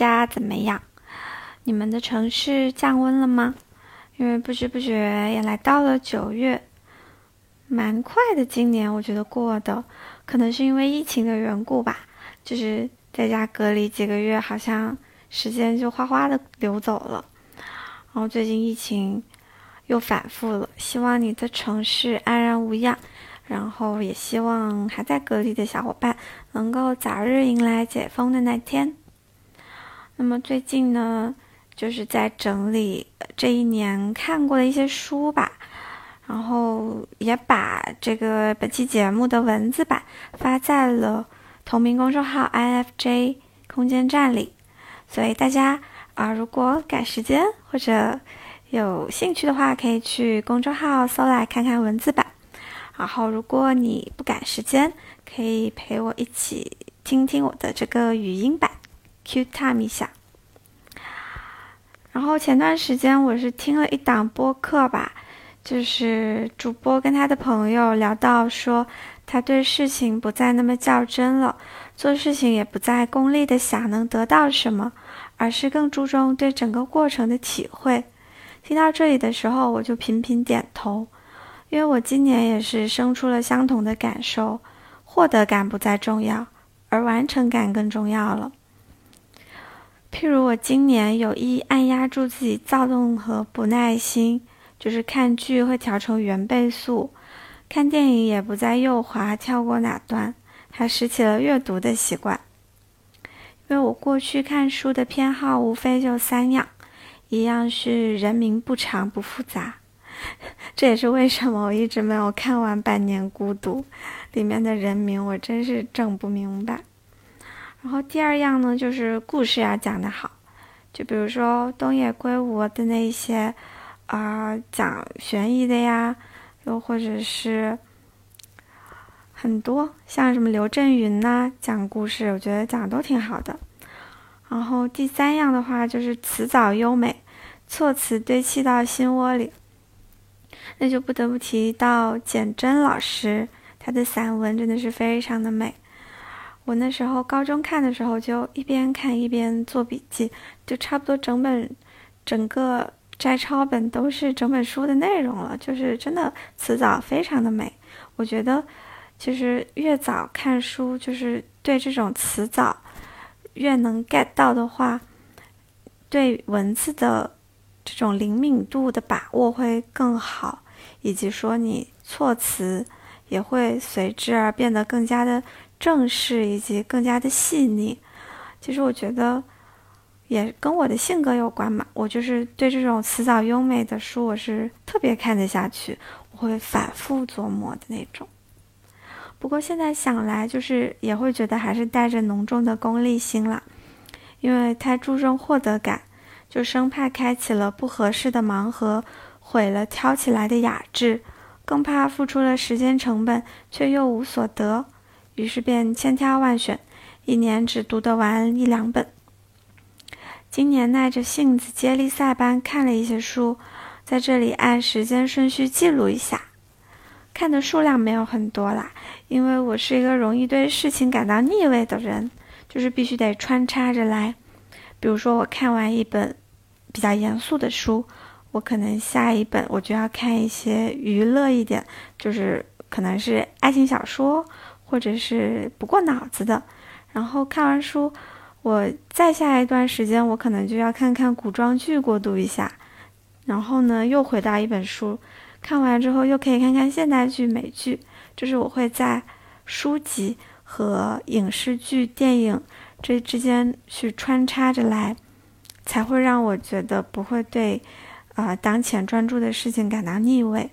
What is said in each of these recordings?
家怎么样？你们的城市降温了吗？因为不知不觉也来到了九月，蛮快的。今年我觉得过的，可能是因为疫情的缘故吧，就是在家隔离几个月，好像时间就哗哗的流走了。然后最近疫情又反复了，希望你的城市安然无恙。然后也希望还在隔离的小伙伴能够早日迎来解封的那天。那么最近呢，就是在整理这一年看过的一些书吧，然后也把这个本期节目的文字版发在了同名公众号 IFJ 空间站里，所以大家啊，如果赶时间或者有兴趣的话，可以去公众号搜来看看文字版。然后，如果你不赶时间，可以陪我一起听听我的这个语音版，Q time 一下。然后前段时间我是听了一档播客吧，就是主播跟他的朋友聊到说，他对事情不再那么较真了，做事情也不再功利的想能得到什么，而是更注重对整个过程的体会。听到这里的时候，我就频频点头。因为我今年也是生出了相同的感受，获得感不再重要，而完成感更重要了。譬如我今年有意按压住自己躁动和不耐心，就是看剧会调成原倍速，看电影也不再右滑跳过哪段，还拾起了阅读的习惯。因为我过去看书的偏好无非就三样，一样是人名不长不复杂。这也是为什么我一直没有看完《百年孤独》里面的人名，我真是整不明白。然后第二样呢，就是故事要讲得好，就比如说东野圭吾的那些，啊，讲悬疑的呀，又或者是很多像什么刘震云呐，讲故事，我觉得讲的都挺好的。然后第三样的话，就是词藻优美，措辞堆砌到心窝里。那就不得不提到简真老师，他的散文真的是非常的美。我那时候高中看的时候，就一边看一边做笔记，就差不多整本、整个摘抄本都是整本书的内容了。就是真的词藻非常的美。我觉得，其实越早看书，就是对这种词藻越能 get 到的话，对文字的这种灵敏度的把握会更好。以及说你措辞也会随之而变得更加的正式，以及更加的细腻。其实我觉得也跟我的性格有关嘛。我就是对这种辞藻优美的书，我是特别看得下去，我会反复琢磨的那种。不过现在想来，就是也会觉得还是带着浓重的功利心了，因为太注重获得感，就生怕开启了不合适的盲盒。毁了挑起来的雅致，更怕付出了时间成本却又无所得，于是便千挑万选，一年只读得完一两本。今年耐着性子接力赛般看了一些书，在这里按时间顺序记录一下。看的数量没有很多啦，因为我是一个容易对事情感到腻味的人，就是必须得穿插着来。比如说，我看完一本比较严肃的书。我可能下一本我就要看一些娱乐一点，就是可能是爱情小说，或者是不过脑子的。然后看完书，我再下一段时间，我可能就要看看古装剧过渡一下。然后呢，又回到一本书，看完之后又可以看看现代剧、美剧，就是我会在书籍和影视剧、电影这之间去穿插着来，才会让我觉得不会对。啊，当前专注的事情感到腻味，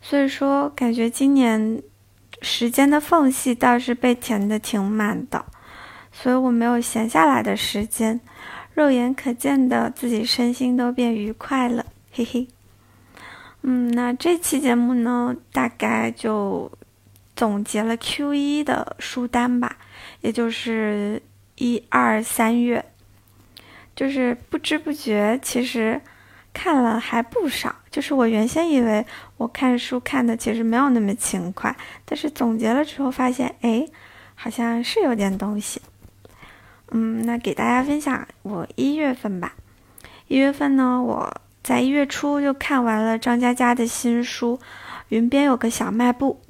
所以说感觉今年时间的缝隙倒是被填的挺满的，所以我没有闲下来的时间，肉眼可见的自己身心都变愉快了，嘿嘿。嗯，那这期节目呢，大概就总结了 Q 一的书单吧，也就是一二三月。就是不知不觉，其实看了还不少。就是我原先以为我看书看的其实没有那么勤快，但是总结了之后发现，哎，好像是有点东西。嗯，那给大家分享我一月份吧。一月份呢，我在一月初就看完了张嘉佳的新书《云边有个小卖部》。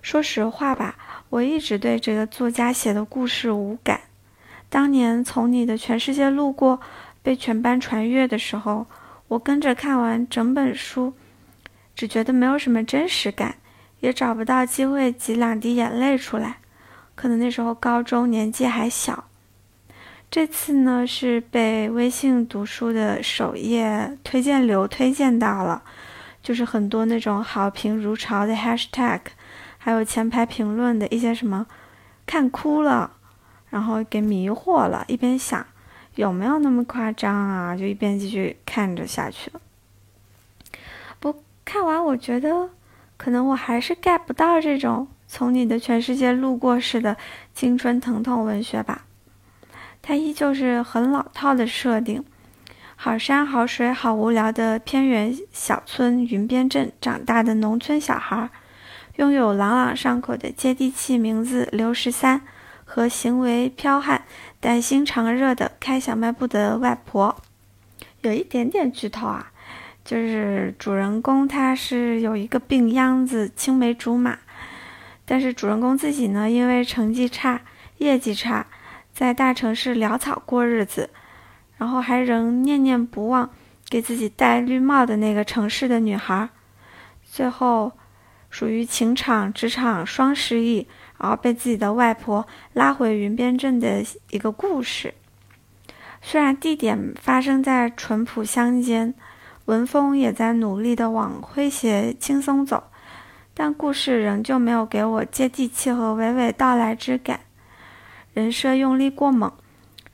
说实话吧，我一直对这个作家写的故事无感。当年从你的全世界路过被全班传阅的时候，我跟着看完整本书，只觉得没有什么真实感，也找不到机会挤两滴眼泪出来。可能那时候高中年纪还小。这次呢是被微信读书的首页推荐流推荐到了，就是很多那种好评如潮的 hashtag，还有前排评论的一些什么看哭了，然后给迷惑了。一边想有没有那么夸张啊，就一边继续看着下去了。不看完，我觉得可能我还是 get 不到这种从你的全世界路过式的青春疼痛文学吧。它依旧是很老套的设定，好山好水好无聊的偏远小村云边镇长大的农村小孩，拥有朗朗上口的接地气名字刘十三和行为剽悍但心肠热的开小卖部的外婆。有一点点剧透啊，就是主人公他是有一个病秧子青梅竹马，但是主人公自己呢，因为成绩差，业绩差。在大城市潦草过日子，然后还仍念念不忘给自己戴绿帽的那个城市的女孩，最后属于情场职场双失意，然后被自己的外婆拉回云边镇的一个故事。虽然地点发生在淳朴乡间，文风也在努力的往诙谐轻松走，但故事仍旧没有给我接地气和娓娓道来之感。人设用力过猛，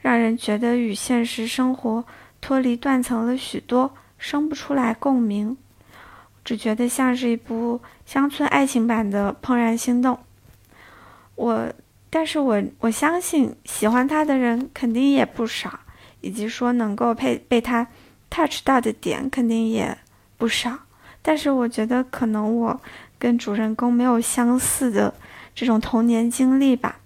让人觉得与现实生活脱离断层了许多，生不出来共鸣，只觉得像是一部乡村爱情版的《怦然心动》。我，但是我我相信喜欢他的人肯定也不少，以及说能够被被他 touch 到的点肯定也不少。但是我觉得可能我跟主人公没有相似的这种童年经历吧。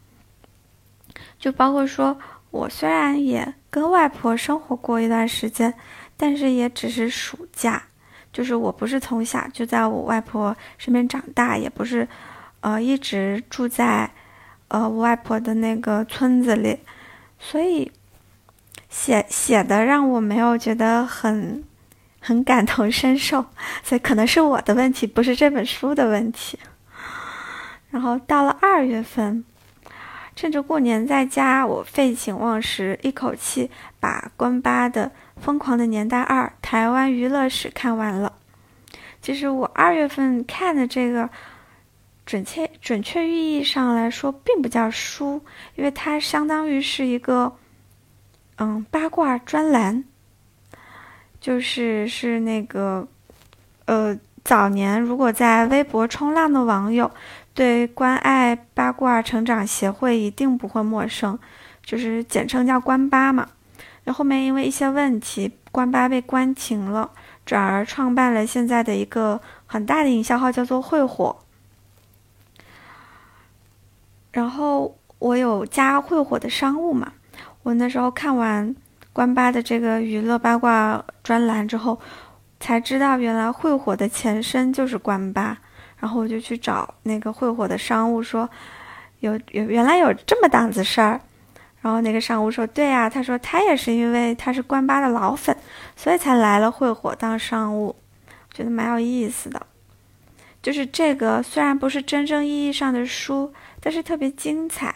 就包括说，我虽然也跟外婆生活过一段时间，但是也只是暑假。就是我不是从小就在我外婆身边长大，也不是，呃，一直住在，呃，外婆的那个村子里，所以写写的让我没有觉得很很感同身受。所以可能是我的问题，不是这本书的问题。然后到了二月份。趁着过年在家，我废寝忘食，一口气把关八的《疯狂的年代二：台湾娱乐史》看完了。其实我二月份看的这个，准确准确意义上来说，并不叫书，因为它相当于是一个，嗯，八卦专栏，就是是那个，呃，早年如果在微博冲浪的网友。对关爱八卦成长协会一定不会陌生，就是简称叫关八嘛。那后面因为一些问题，关八被关停了，转而创办了现在的一个很大的营销号，叫做会火。然后我有加会火的商务嘛，我那时候看完关八的这个娱乐八卦专栏之后，才知道原来会火的前身就是关八。然后我就去找那个会火的商务说，有有原来有这么档子事儿，然后那个商务说对呀，他说他也是因为他是关八的老粉，所以才来了会火当商务，觉得蛮有意思的。就是这个虽然不是真正意义上的书，但是特别精彩。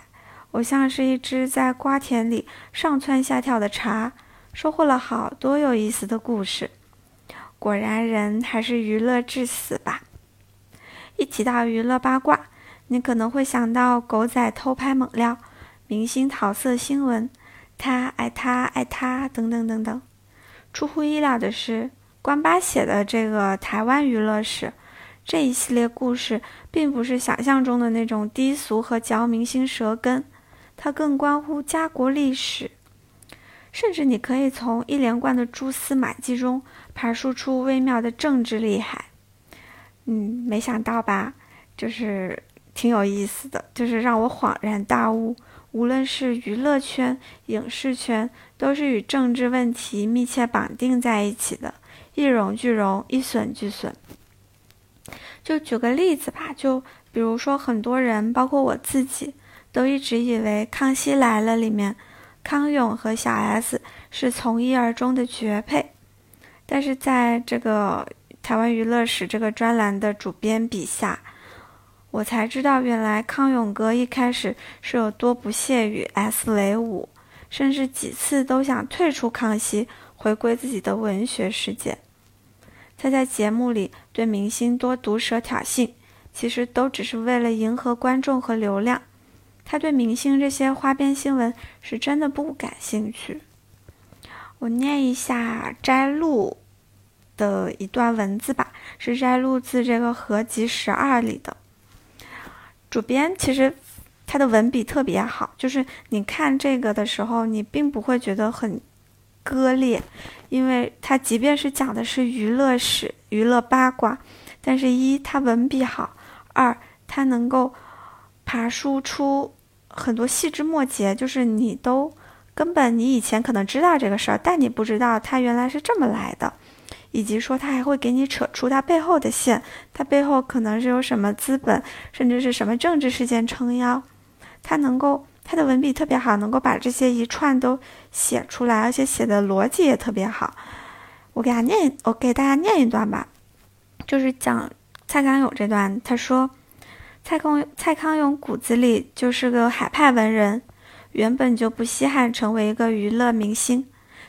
我像是一只在瓜田里上蹿下跳的蝉，收获了好多有意思的故事。果然人还是娱乐至死吧。一提到娱乐八卦，你可能会想到狗仔偷拍猛料、明星桃色新闻、他爱他爱他等等等等。出乎意料的是，关八写的这个台湾娱乐史这一系列故事，并不是想象中的那种低俗和嚼明星舌根，它更关乎家国历史，甚至你可以从一连贯的蛛丝马迹中爬梳出微妙的政治厉害。嗯，没想到吧？就是挺有意思的，就是让我恍然大悟，无论是娱乐圈、影视圈，都是与政治问题密切绑定在一起的，一荣俱荣，一损俱损。就举个例子吧，就比如说很多人，包括我自己，都一直以为《康熙来了》里面康永和小 S 是从一而终的绝配，但是在这个台湾娱乐史这个专栏的主编笔下。我才知道，原来康永哥一开始是有多不屑与 S 为伍，甚至几次都想退出康熙，回归自己的文学世界。他在节目里对明星多毒舌挑衅，其实都只是为了迎合观众和流量。他对明星这些花边新闻是真的不感兴趣。我念一下摘录的一段文字吧，是摘录自这个合集十二里的。主编其实他的文笔特别好，就是你看这个的时候，你并不会觉得很割裂，因为他即便是讲的是娱乐史、娱乐八卦，但是一他文笔好，二他能够爬输出很多细枝末节，就是你都根本你以前可能知道这个事儿，但你不知道它原来是这么来的。以及说他还会给你扯出他背后的线，他背后可能是有什么资本，甚至是什么政治事件撑腰，他能够他的文笔特别好，能够把这些一串都写出来，而且写的逻辑也特别好。我给他念，我给大家念一段吧，就是讲蔡康永这段。他说，蔡康蔡康永骨子里就是个海派文人，原本就不稀罕成为一个娱乐明星，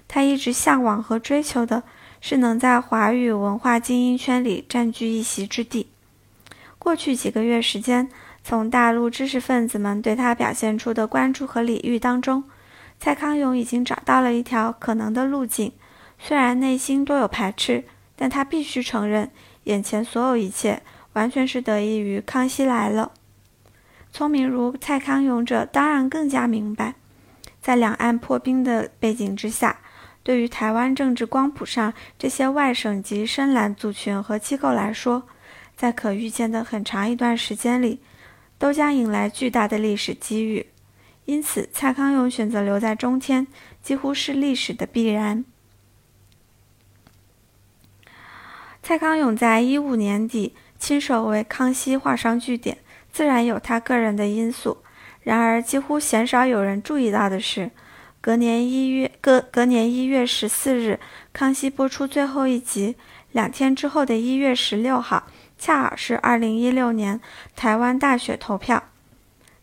他一直向往和追求的。是能在华语文化精英圈里占据一席之地。过去几个月时间，从大陆知识分子们对他表现出的关注和礼遇当中，蔡康永已经找到了一条可能的路径。虽然内心多有排斥，但他必须承认，眼前所有一切完全是得益于《康熙来了》。聪明如蔡康永者当然更加明白，在两岸破冰的背景之下。对于台湾政治光谱上这些外省籍深蓝族群和机构来说，在可预见的很长一段时间里，都将迎来巨大的历史机遇。因此，蔡康永选择留在中天，几乎是历史的必然。蔡康永在一五年底亲手为康熙画上句点，自然有他个人的因素。然而，几乎鲜少有人注意到的是。隔年一月，隔隔年一月十四日，康熙播出最后一集。两天之后的一月十六号，恰好是二零一六年台湾大选投票。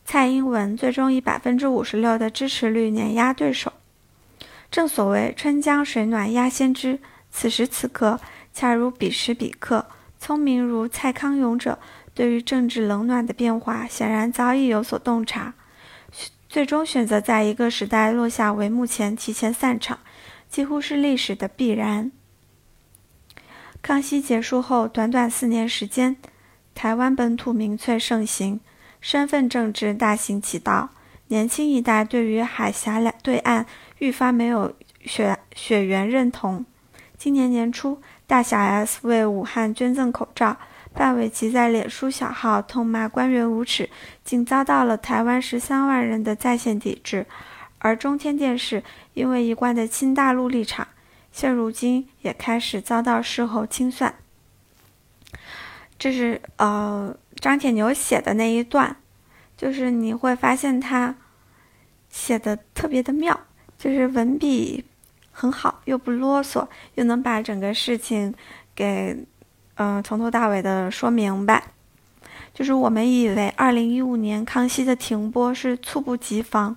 蔡英文最终以百分之五十六的支持率碾压对手。正所谓春江水暖鸭先知，此时此刻恰如彼时彼刻。聪明如蔡康永者，对于政治冷暖的变化，显然早已有所洞察。最终选择在一个时代落下帷幕前提前散场，几乎是历史的必然。康熙结束后，短短四年时间，台湾本土民粹盛行，身份政治大行其道，年轻一代对于海峡两对岸愈发没有血血缘认同。今年年初，大小 S 为武汉捐赠口罩。范玮琪在脸书小号痛骂官员无耻，竟遭到了台湾十三万人的在线抵制。而中天电视因为一贯的亲大陆立场，现如今也开始遭到事后清算。这是呃张铁牛写的那一段，就是你会发现他写的特别的妙，就是文笔很好，又不啰嗦，又能把整个事情给。嗯，从头到尾的说明白，就是我们以为二零一五年康熙的停播是猝不及防，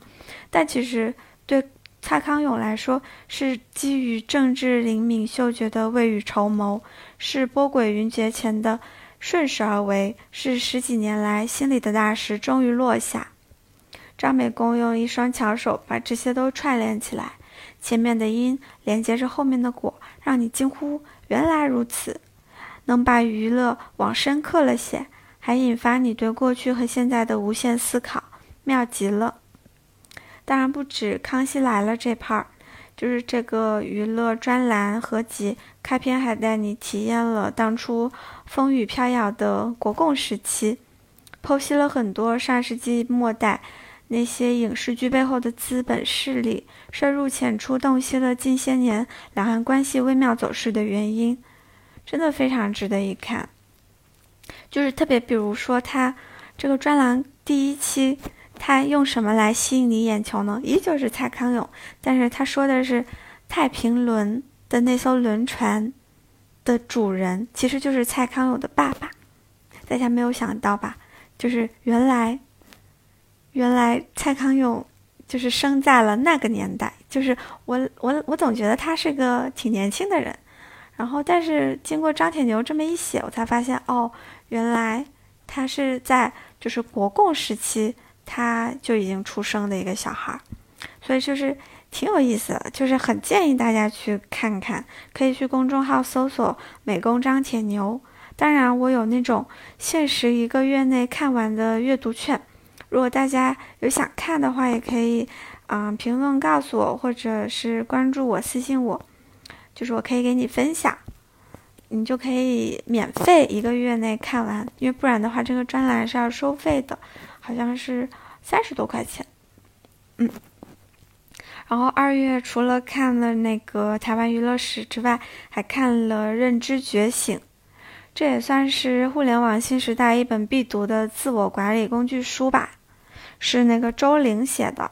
但其实对蔡康永来说是基于政治灵敏嗅觉的未雨绸缪，是波诡云谲前的顺势而为，是十几年来心里的大石终于落下。张美公用一双巧手把这些都串联起来，前面的因连接着后面的果，让你惊呼：原来如此。能把娱乐往深刻了写，还引发你对过去和现在的无限思考，妙极了。当然不止《康熙来了》这 part，就是这个娱乐专栏合集开篇还带你体验了当初风雨飘摇的国共时期，剖析了很多上世纪末代那些影视剧背后的资本势力，深入浅出洞悉了近些年两岸关系微妙走势的原因，真的非常值得一看。就是特别，比如说他这个专栏第一期，他用什么来吸引你眼球呢？依旧是蔡康永，但是他说的是太平轮的那艘轮船的主人，其实就是蔡康永的爸爸。大家没有想到吧？就是原来，原来蔡康永就是生在了那个年代。就是我我我总觉得他是个挺年轻的人，然后但是经过张铁牛这么一写，我才发现哦。原来他是在就是国共时期他就已经出生的一个小孩儿，所以就是挺有意思的，就是很建议大家去看看，可以去公众号搜索“美工张铁牛”。当然，我有那种限时一个月内看完的阅读券，如果大家有想看的话，也可以嗯评论告诉我，或者是关注我私信我，就是我可以给你分享。你就可以免费一个月内看完，因为不然的话，这个专栏是要收费的，好像是三十多块钱。嗯，然后二月除了看了那个台湾娱乐史之外，还看了《认知觉醒》，这也算是互联网新时代一本必读的自我管理工具书吧，是那个周玲写的，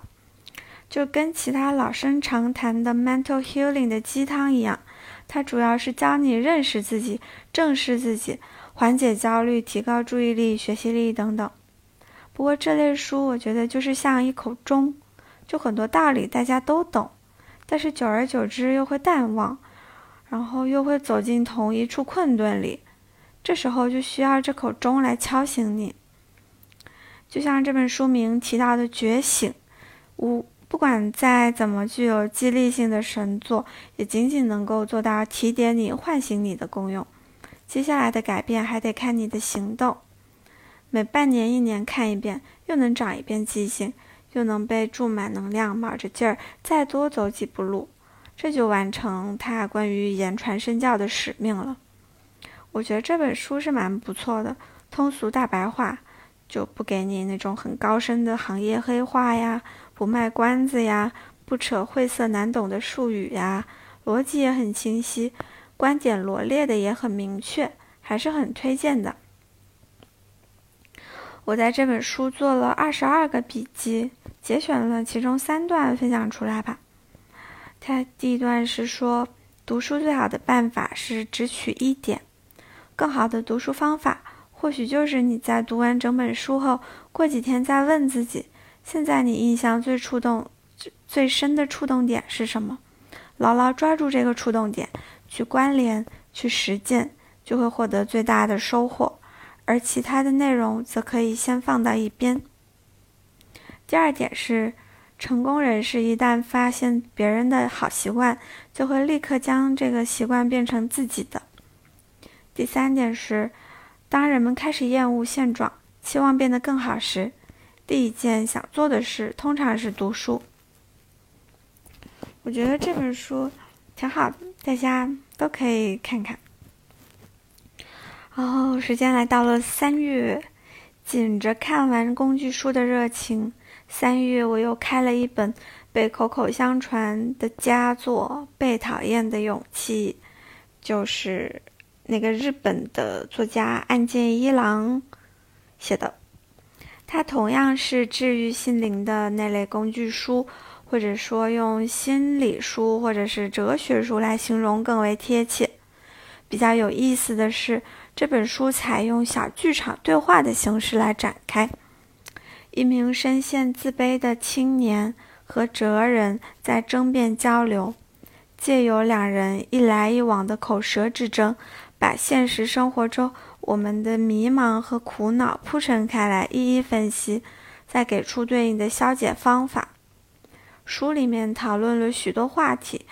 就跟其他老生常谈的 mental healing 的鸡汤一样。它主要是教你认识自己、正视自己、缓解焦虑、提高注意力、学习力等等。不过这类书我觉得就是像一口钟，就很多道理大家都懂，但是久而久之又会淡忘，然后又会走进同一处困顿里。这时候就需要这口钟来敲醒你。就像这本书名提到的“觉醒”，无。不管再怎么具有激励性的神作，也仅仅能够做到提点你、唤醒你的功用。接下来的改变还得看你的行动。每半年、一年看一遍，又能长一遍记性，又能被注满能量，卯着劲儿再多走几步路，这就完成他关于言传身教的使命了。我觉得这本书是蛮不错的，通俗大白话，就不给你那种很高深的行业黑话呀。不卖关子呀，不扯晦涩难懂的术语呀，逻辑也很清晰，观点罗列的也很明确，还是很推荐的。我在这本书做了二十二个笔记，节选了其中三段分享出来吧。它第一段是说，读书最好的办法是只取一点，更好的读书方法，或许就是你在读完整本书后，过几天再问自己。现在你印象最触动、最最深的触动点是什么？牢牢抓住这个触动点，去关联、去实践，就会获得最大的收获。而其他的内容则可以先放到一边。第二点是，成功人士一旦发现别人的好习惯，就会立刻将这个习惯变成自己的。第三点是，当人们开始厌恶现状，期望变得更好时。第一件想做的事通常是读书。我觉得这本书挺好的，大家都可以看看。然后时间来到了三月，紧着看完工具书的热情，三月我又开了一本被口口相传的佳作《被讨厌的勇气》，就是那个日本的作家岸见一郎写的。它同样是治愈心灵的那类工具书，或者说用心理书或者是哲学书来形容更为贴切。比较有意思的是，这本书采用小剧场对话的形式来展开。一名深陷自卑的青年和哲人在争辩交流，借由两人一来一往的口舌之争，把现实生活中。我们的迷茫和苦恼铺陈开来，一一分析，再给出对应的消解方法。书里面讨论了许多话题，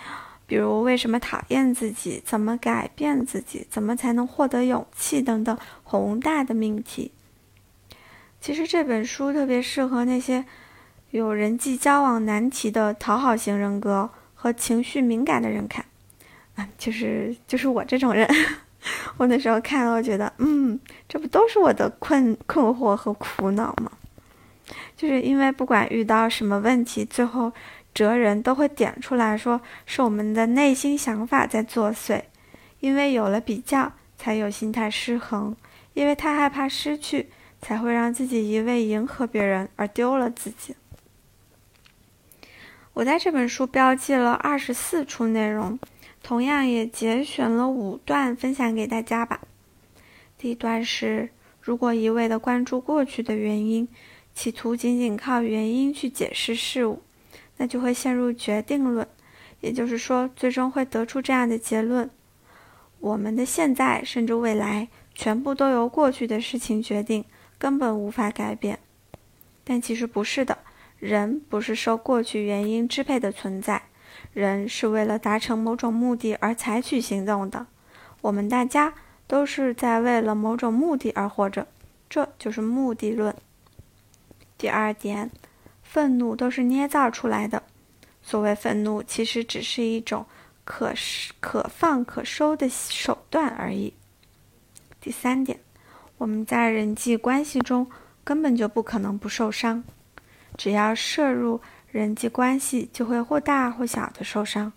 比如为什么讨厌自己，怎么改变自己，怎么才能获得勇气等等宏大的命题。其实这本书特别适合那些有人际交往难题的讨好型人格和情绪敏感的人看，啊，就是就是我这种人。我那时候看了，我觉得，嗯，这不都是我的困困惑和苦恼吗？就是因为不管遇到什么问题，最后哲人都会点出来说是我们的内心想法在作祟，因为有了比较，才有心态失衡，因为太害怕失去，才会让自己一味迎合别人而丢了自己。我在这本书标记了二十四处内容，同样也节选了五段分享给大家吧。第一段是：如果一味的关注过去的原因，企图仅仅靠原因去解释事物，那就会陷入决定论，也就是说，最终会得出这样的结论：我们的现在甚至未来全部都由过去的事情决定，根本无法改变。但其实不是的。人不是受过去原因支配的存在，人是为了达成某种目的而采取行动的。我们大家都是在为了某种目的而活着，这就是目的论。第二点，愤怒都是捏造出来的。所谓愤怒，其实只是一种可可放可收的手段而已。第三点，我们在人际关系中根本就不可能不受伤。只要涉入人际关系，就会或大或小的受伤，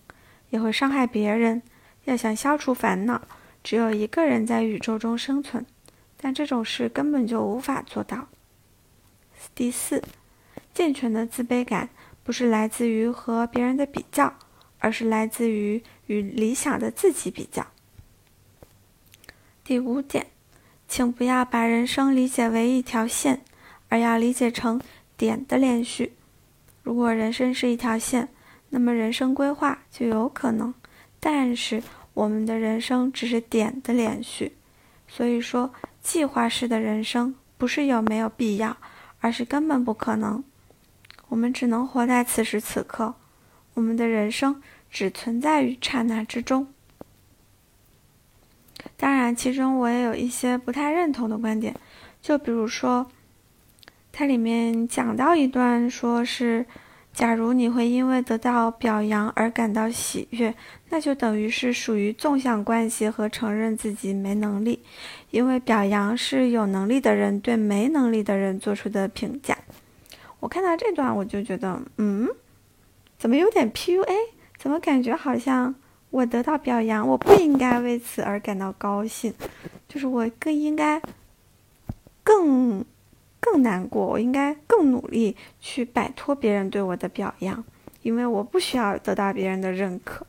也会伤害别人。要想消除烦恼，只有一个人在宇宙中生存，但这种事根本就无法做到。第四，健全的自卑感不是来自于和别人的比较，而是来自于与理想的自己比较。第五点，请不要把人生理解为一条线，而要理解成。点的连续，如果人生是一条线，那么人生规划就有可能。但是我们的人生只是点的连续，所以说计划式的人生不是有没有必要，而是根本不可能。我们只能活在此时此刻，我们的人生只存在于刹那之中。当然，其中我也有一些不太认同的观点，就比如说。它里面讲到一段，说是，假如你会因为得到表扬而感到喜悦，那就等于是属于纵向关系和承认自己没能力，因为表扬是有能力的人对没能力的人做出的评价。我看到这段，我就觉得，嗯，怎么有点 PUA？怎么感觉好像我得到表扬，我不应该为此而感到高兴，就是我更应该，更。更难过，我应该更努力去摆脱别人对我的表扬，因为我不需要得到别人的认可。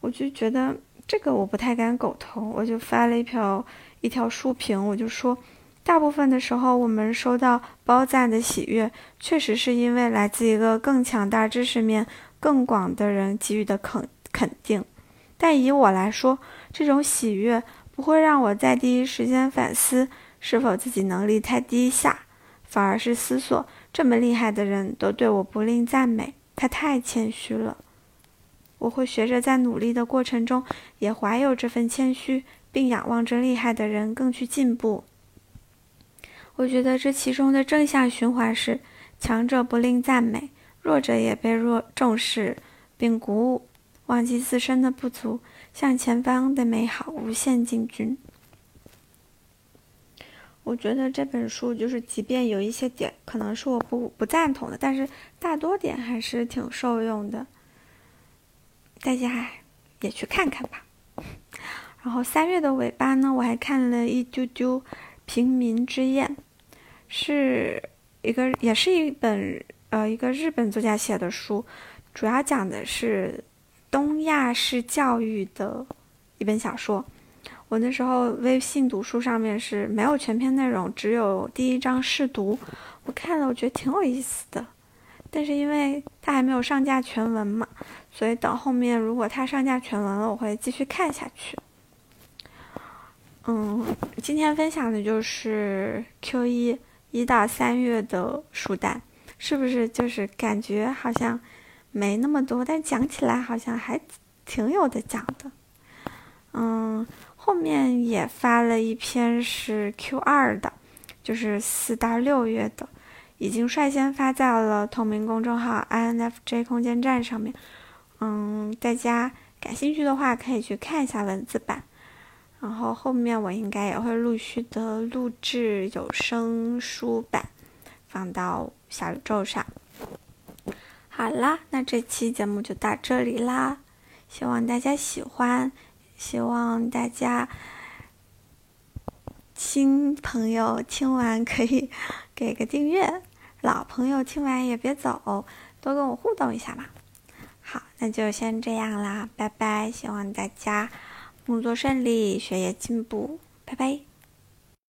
我就觉得这个我不太敢苟同，我就发了一条一条书评，我就说，大部分的时候我们收到褒赞的喜悦，确实是因为来自一个更强大、知识面更广的人给予的肯肯定。但以我来说，这种喜悦不会让我在第一时间反思。是否自己能力太低下，反而是思索这么厉害的人都对我不吝赞美，他太谦虚了。我会学着在努力的过程中也怀有这份谦虚，并仰望着厉害的人更去进步。我觉得这其中的正向循环是：强者不吝赞美，弱者也被弱重视并鼓舞，忘记自身的不足，向前方的美好无限进军。我觉得这本书就是，即便有一些点可能是我不不赞同的，但是大多点还是挺受用的。大家也去看看吧。然后三月的尾巴呢，我还看了一丢丢《平民之宴》，是一个也是一本呃一个日本作家写的书，主要讲的是东亚式教育的一本小说。我那时候微信读书上面是没有全篇内容，只有第一章试读。我看了，我觉得挺有意思的。但是因为它还没有上架全文嘛，所以等后面如果它上架全文了，我会继续看下去。嗯，今天分享的就是 Q 一一到三月的书单，是不是就是感觉好像没那么多，但讲起来好像还挺有的讲的。嗯。后面也发了一篇是 Q 二的，就是四到六月的，已经率先发在了同名公众号 INFJ 空间站上面。嗯，大家感兴趣的话可以去看一下文字版。然后后面我应该也会陆续的录制有声书版，放到小宇宙上。好啦，那这期节目就到这里啦，希望大家喜欢，希望大家新朋友听完可以 给个订阅，老朋友听完也别走，多跟我互动一下嘛。好，那就先这样啦，拜拜，希望大家工作顺利，学业进步，拜拜。